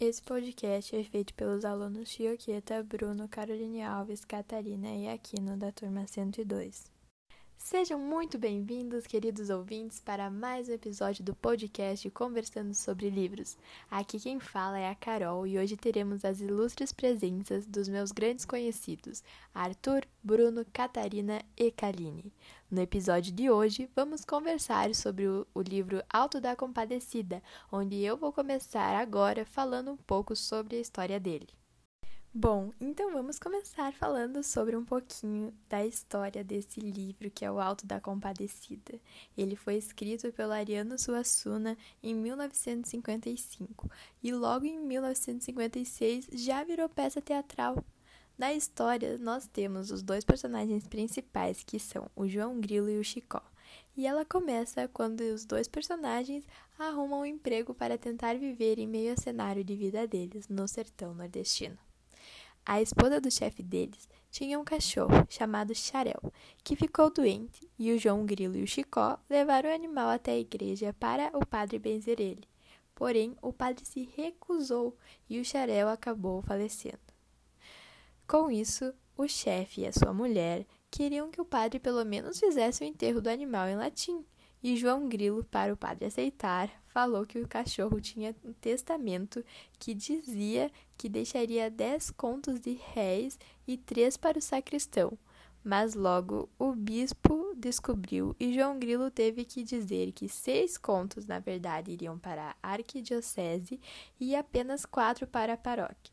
Esse podcast é feito pelos alunos Chioqueta, Bruno, Caroline Alves, Catarina e Aquino da turma 102. Sejam muito bem-vindos, queridos ouvintes, para mais um episódio do podcast Conversando sobre Livros. Aqui quem fala é a Carol e hoje teremos as ilustres presenças dos meus grandes conhecidos, Arthur, Bruno, Catarina e Kaline. No episódio de hoje, vamos conversar sobre o, o livro Alto da Compadecida, onde eu vou começar agora falando um pouco sobre a história dele. Bom, então vamos começar falando sobre um pouquinho da história desse livro, que é O Alto da Compadecida. Ele foi escrito pelo Ariano Suassuna em 1955 e logo em 1956 já virou peça teatral. Na história, nós temos os dois personagens principais, que são o João Grilo e o Chicó. E ela começa quando os dois personagens arrumam um emprego para tentar viver em meio ao cenário de vida deles no sertão nordestino. A esposa do chefe deles tinha um cachorro chamado Xarel, que ficou doente, e o João Grilo e o Chicó levaram o animal até a igreja para o padre benzer ele. Porém, o padre se recusou e o Xarel acabou falecendo. Com isso, o chefe e a sua mulher queriam que o padre pelo menos fizesse o enterro do animal em latim, e João Grilo, para o padre aceitar, falou que o cachorro tinha um testamento que dizia que deixaria dez contos de réis e três para o sacristão. Mas logo o bispo descobriu e João Grilo teve que dizer que seis contos, na verdade, iriam para a arquidiocese e apenas quatro para a paróquia.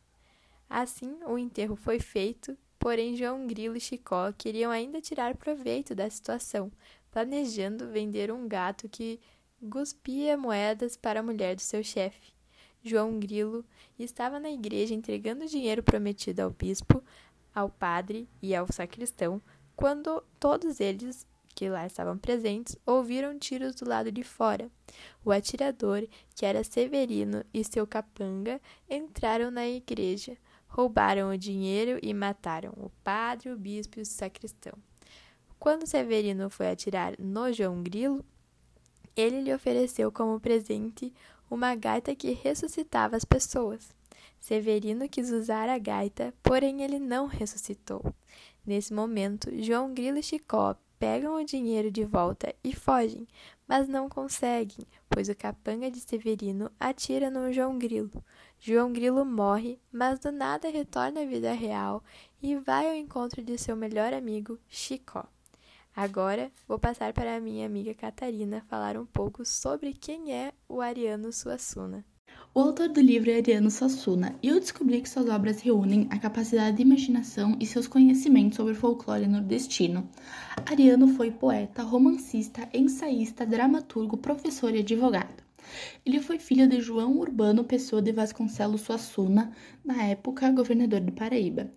Assim, o enterro foi feito, porém João Grilo e Chicó queriam ainda tirar proveito da situação, planejando vender um gato que cuspia moedas para a mulher do seu chefe. João Grilo estava na igreja entregando o dinheiro prometido ao bispo, ao padre e ao sacristão, quando todos eles que lá estavam presentes ouviram tiros do lado de fora. O atirador, que era Severino, e seu capanga entraram na igreja, roubaram o dinheiro e mataram o padre, o bispo e o sacristão. Quando Severino foi atirar no João Grilo, ele lhe ofereceu como presente uma gaita que ressuscitava as pessoas. Severino quis usar a gaita, porém ele não ressuscitou. Nesse momento, João Grilo e Chicó pegam o dinheiro de volta e fogem, mas não conseguem, pois o capanga de Severino atira no João Grilo. João Grilo morre, mas do nada retorna à vida real e vai ao encontro de seu melhor amigo, Chicó. Agora vou passar para a minha amiga Catarina falar um pouco sobre quem é o Ariano Suassuna. O autor do livro é Ariano Suassuna e eu descobri que suas obras reúnem a capacidade de imaginação e seus conhecimentos sobre folclore nordestino. Ariano foi poeta, romancista, ensaísta, dramaturgo, professor e advogado. Ele foi filho de João Urbano Pessoa de Vasconcelos Suassuna, na época governador de Paraíba.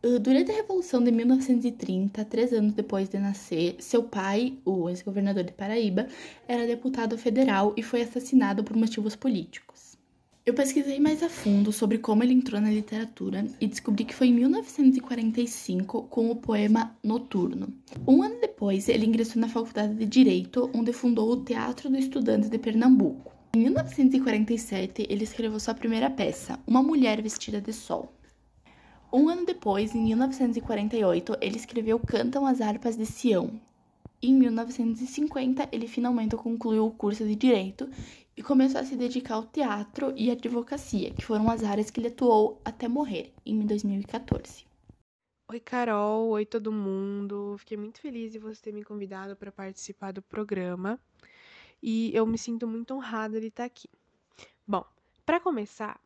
Uh, durante a Revolução de 1930, três anos depois de nascer, seu pai, o ex-governador de Paraíba, era deputado federal e foi assassinado por motivos políticos. Eu pesquisei mais a fundo sobre como ele entrou na literatura e descobri que foi em 1945 com o poema Noturno. Um ano depois, ele ingressou na Faculdade de Direito, onde fundou o Teatro do Estudante de Pernambuco. Em 1947, ele escreveu sua primeira peça, Uma Mulher Vestida de Sol. Um ano depois, em 1948, ele escreveu Cantam as Harpas de Sião. Em 1950, ele finalmente concluiu o curso de Direito e começou a se dedicar ao teatro e à advocacia, que foram as áreas que ele atuou até morrer, em 2014. Oi, Carol. Oi, todo mundo. Fiquei muito feliz de você ter me convidado para participar do programa e eu me sinto muito honrada de estar aqui. Bom, para começar,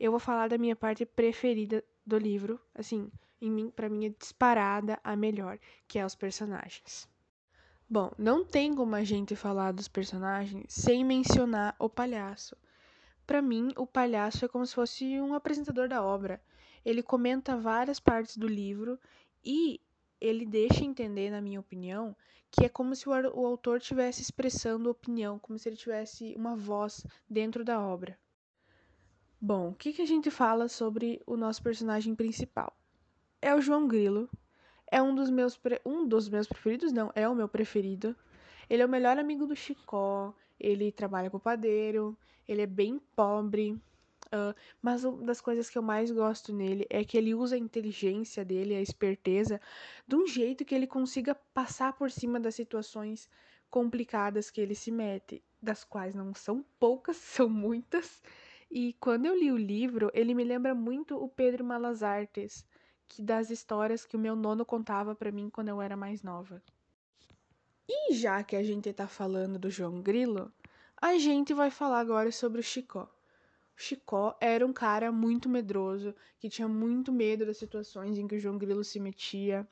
eu vou falar da minha parte preferida do livro, assim, em mim, para mim é disparada a melhor, que é os personagens. Bom, não tem como a gente falar dos personagens sem mencionar o palhaço. Para mim, o palhaço é como se fosse um apresentador da obra. Ele comenta várias partes do livro e ele deixa entender, na minha opinião, que é como se o, autor estivesse expressando opinião, como se ele tivesse uma voz dentro da obra. Bom, o que, que a gente fala sobre o nosso personagem principal? É o João Grilo. É um dos meus um dos meus preferidos, não, é o meu preferido. Ele é o melhor amigo do Chicó. Ele trabalha com o padeiro. Ele é bem pobre. Uh, mas uma das coisas que eu mais gosto nele é que ele usa a inteligência dele, a esperteza, de um jeito que ele consiga passar por cima das situações complicadas que ele se mete, das quais não são poucas, são muitas. E quando eu li o livro, ele me lembra muito o Pedro Malas Artes, que das histórias que o meu nono contava para mim quando eu era mais nova. E já que a gente tá falando do João Grilo, a gente vai falar agora sobre o Chicó. O Chicó era um cara muito medroso, que tinha muito medo das situações em que o João Grilo se metia.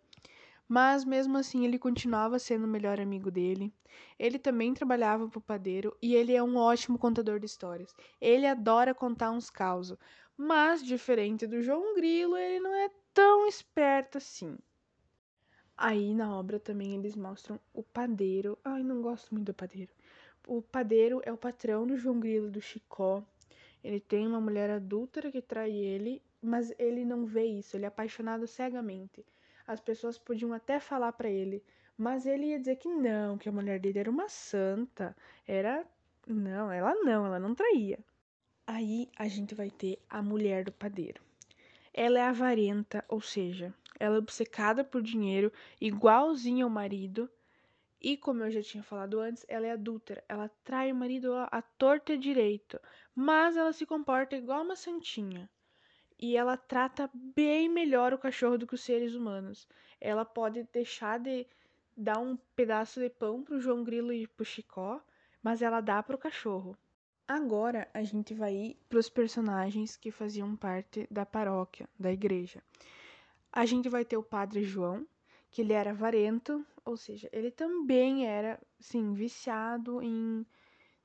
Mas mesmo assim ele continuava sendo o melhor amigo dele. Ele também trabalhava pro padeiro e ele é um ótimo contador de histórias. Ele adora contar uns causos. Mas diferente do João Grilo, ele não é tão esperto assim. Aí na obra também eles mostram o padeiro. Ai, não gosto muito do padeiro. O padeiro é o patrão do João Grilo do Chicó. Ele tem uma mulher adúltera que trai ele, mas ele não vê isso, ele é apaixonado cegamente. As pessoas podiam até falar para ele, mas ele ia dizer que não, que a mulher dele era uma santa. Era. Não, ela não, ela não traía. Aí a gente vai ter a mulher do padeiro. Ela é avarenta, ou seja, ela é obcecada por dinheiro, igualzinha ao marido. E como eu já tinha falado antes, ela é adúltera. Ela trai o marido à torta e direito, mas ela se comporta igual uma santinha e ela trata bem melhor o cachorro do que os seres humanos. Ela pode deixar de dar um pedaço de pão pro João Grilo e pro Chicó, mas ela dá pro cachorro. Agora a gente vai ir pros personagens que faziam parte da paróquia, da igreja. A gente vai ter o Padre João, que ele era avarento, ou seja, ele também era, sim, viciado em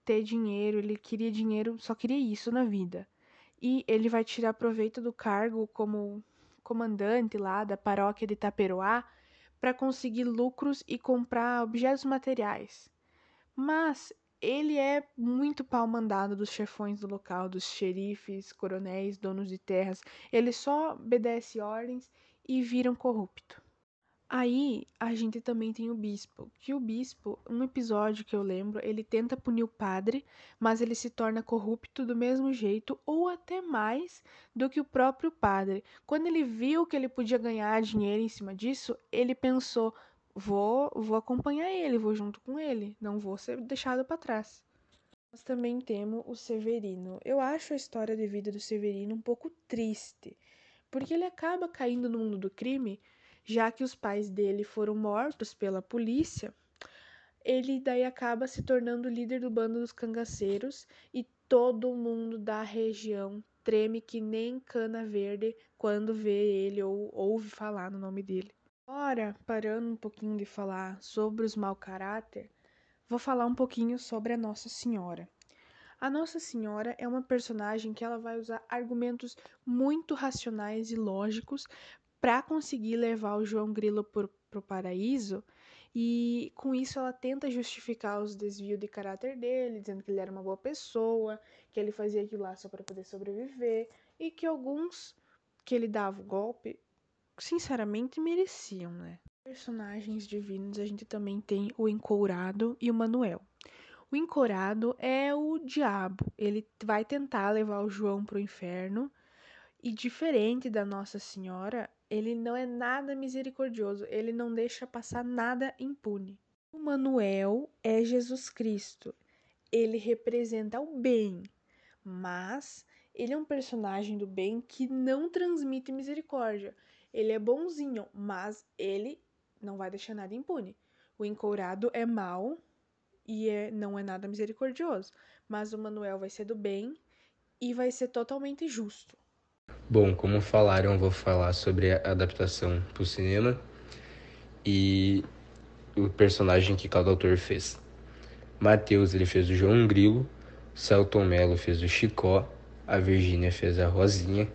ter dinheiro, ele queria dinheiro, só queria isso na vida e ele vai tirar proveito do cargo como comandante lá da paróquia de Itaperoá para conseguir lucros e comprar objetos materiais. Mas ele é muito pau mandado dos chefões do local, dos xerifes, coronéis, donos de terras. Ele só obedece ordens e vira um corrupto. Aí a gente também tem o bispo, que o bispo, um episódio que eu lembro, ele tenta punir o padre, mas ele se torna corrupto do mesmo jeito ou até mais do que o próprio padre. Quando ele viu que ele podia ganhar dinheiro em cima disso, ele pensou: vou, vou acompanhar ele, vou junto com ele, não vou ser deixado para trás. Nós também temos o Severino. Eu acho a história de vida do Severino um pouco triste, porque ele acaba caindo no mundo do crime já que os pais dele foram mortos pela polícia, ele daí acaba se tornando líder do bando dos cangaceiros e todo mundo da região treme que nem cana verde quando vê ele ou ouve falar no nome dele. Agora, parando um pouquinho de falar sobre os mau caráter, vou falar um pouquinho sobre a Nossa Senhora. A Nossa Senhora é uma personagem que ela vai usar argumentos muito racionais e lógicos para conseguir levar o João Grilo para o paraíso. E com isso ela tenta justificar os desvios de caráter dele, dizendo que ele era uma boa pessoa, que ele fazia aquilo lá só para poder sobreviver, e que alguns que ele dava o golpe, sinceramente, mereciam, né? Personagens divinos, a gente também tem o Encourado e o Manuel. O Encorado é o diabo. Ele vai tentar levar o João para o inferno. E diferente da Nossa Senhora, ele não é nada misericordioso, ele não deixa passar nada impune. O Manuel é Jesus Cristo. Ele representa o bem, mas ele é um personagem do bem que não transmite misericórdia. Ele é bonzinho, mas ele não vai deixar nada impune. O encourado é mau e é, não é nada misericordioso, mas o Manuel vai ser do bem e vai ser totalmente justo. Bom, como falaram, vou falar sobre a adaptação para o cinema e o personagem que cada autor fez. Matheus ele fez o João Grilo, Celton Mello fez o Chicó, a Virgínia fez a Rosinha,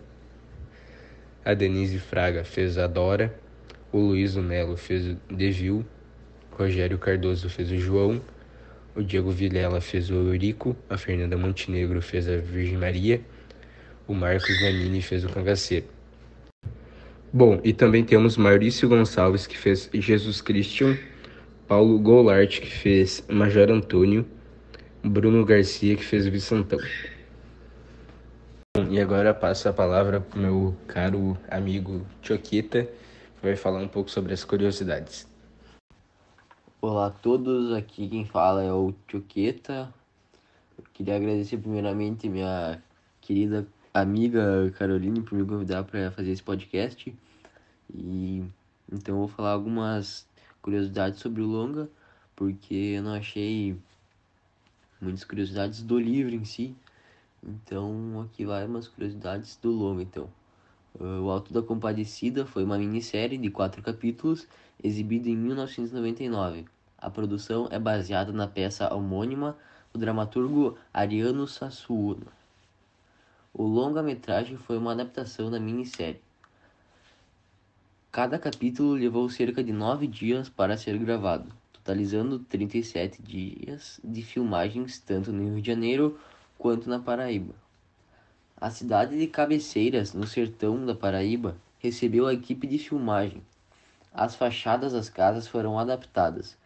a Denise Fraga fez a Dora, o Luiz Melo fez o Devil, Rogério Cardoso fez o João, o Diego Vilela fez o Eurico, a Fernanda Montenegro fez a Virgem Maria o Marcos Nanini fez o cangaceiro. Bom, e também temos Maurício Gonçalves, que fez Jesus Christian, Paulo Goulart, que fez Major Antônio, Bruno Garcia, que fez Vicentão. E agora passo a palavra para o meu caro amigo Choquita, que vai falar um pouco sobre as curiosidades. Olá a todos, aqui quem fala é o Choqueta. queria agradecer primeiramente minha querida amiga Caroline por me convidar para fazer esse podcast. E então eu vou falar algumas curiosidades sobre o longa, porque eu não achei muitas curiosidades do livro em si. Então aqui vai umas curiosidades do longa então. Uh, o Alto da Compadecida foi uma minissérie de quatro capítulos exibida em 1999. A produção é baseada na peça homônima do dramaturgo Ariano Sassuolo. O longa-metragem foi uma adaptação da minissérie. Cada capítulo levou cerca de nove dias para ser gravado, totalizando 37 dias de filmagens tanto no Rio de Janeiro quanto na Paraíba. A cidade de Cabeceiras, no sertão da Paraíba, recebeu a equipe de filmagem. As fachadas das casas foram adaptadas,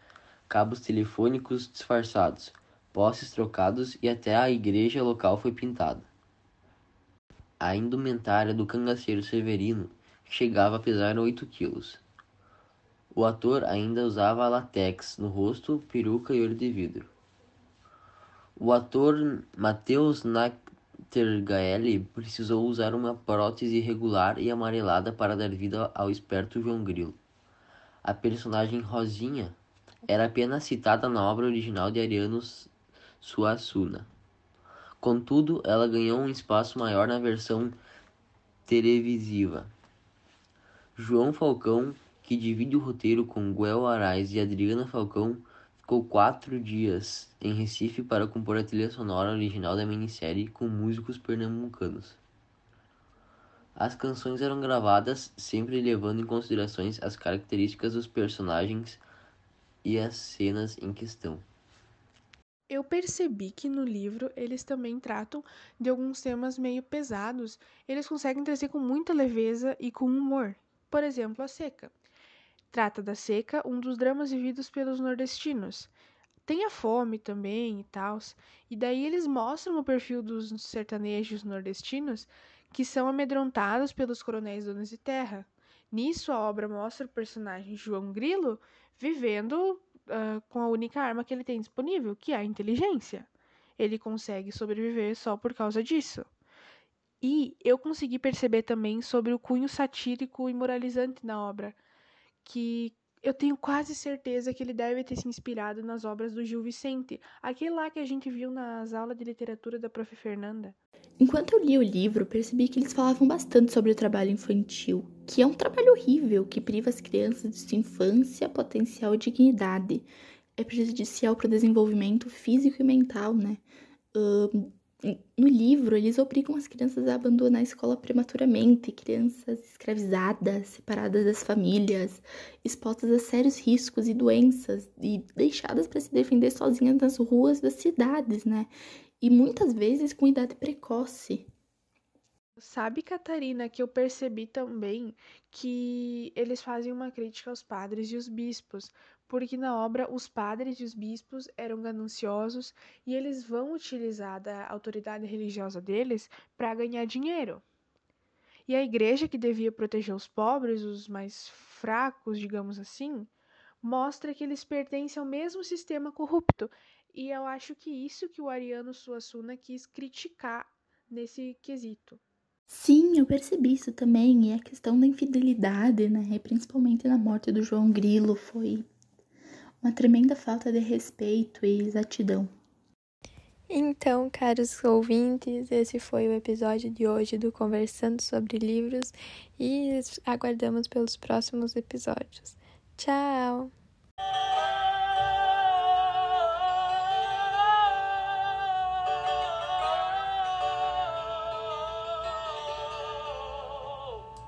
cabos telefônicos disfarçados, postes trocados e até a igreja local foi pintada. A indumentária do cangaceiro Severino chegava a pesar 8 quilos. O ator ainda usava latex no rosto, peruca e olho de vidro. O ator Matheus Nachtergaele precisou usar uma prótese irregular e amarelada para dar vida ao esperto João Grilo. A personagem Rosinha era apenas citada na obra original de Ariano Suassuna. Contudo, ela ganhou um espaço maior na versão televisiva. João Falcão, que divide o roteiro com Guel Arais e Adriana Falcão, ficou quatro dias em Recife para compor a trilha sonora original da minissérie com músicos pernambucanos. As canções eram gravadas sempre levando em consideração as características dos personagens e as cenas em questão. Eu percebi que no livro eles também tratam de alguns temas meio pesados, eles conseguem trazer com muita leveza e com humor. Por exemplo, a seca. Trata da seca, um dos dramas vividos pelos nordestinos. Tem a fome também e tal. E daí eles mostram o perfil dos sertanejos nordestinos que são amedrontados pelos coronéis donos de terra. Nisso, a obra mostra o personagem João Grilo vivendo uh, com a única arma que ele tem disponível, que é a inteligência. Ele consegue sobreviver só por causa disso. E eu consegui perceber também sobre o cunho satírico e moralizante na obra, que eu tenho quase certeza que ele deve ter se inspirado nas obras do Gil Vicente, aquele lá que a gente viu nas aulas de literatura da Prof. Fernanda. Enquanto eu li o livro, percebi que eles falavam bastante sobre o trabalho infantil, que é um trabalho horrível que priva as crianças de sua infância, potencial e dignidade. É prejudicial para o desenvolvimento físico e mental, né? Uh, no livro, eles obrigam as crianças a abandonar a escola prematuramente, crianças escravizadas, separadas das famílias, expostas a sérios riscos e doenças e deixadas para se defender sozinhas nas ruas das cidades, né? E muitas vezes com idade precoce. Sabe, Catarina, que eu percebi também que eles fazem uma crítica aos padres e os bispos, porque na obra os padres e os bispos eram gananciosos e eles vão utilizar da autoridade religiosa deles para ganhar dinheiro. E a igreja, que devia proteger os pobres, os mais fracos, digamos assim, mostra que eles pertencem ao mesmo sistema corrupto. E eu acho que isso que o Ariano Suassuna quis criticar nesse quesito. Sim, eu percebi isso também. E a questão da infidelidade, né? Principalmente na morte do João Grilo, foi uma tremenda falta de respeito e exatidão. Então, caros ouvintes, esse foi o episódio de hoje do Conversando sobre Livros e aguardamos pelos próximos episódios. Tchau!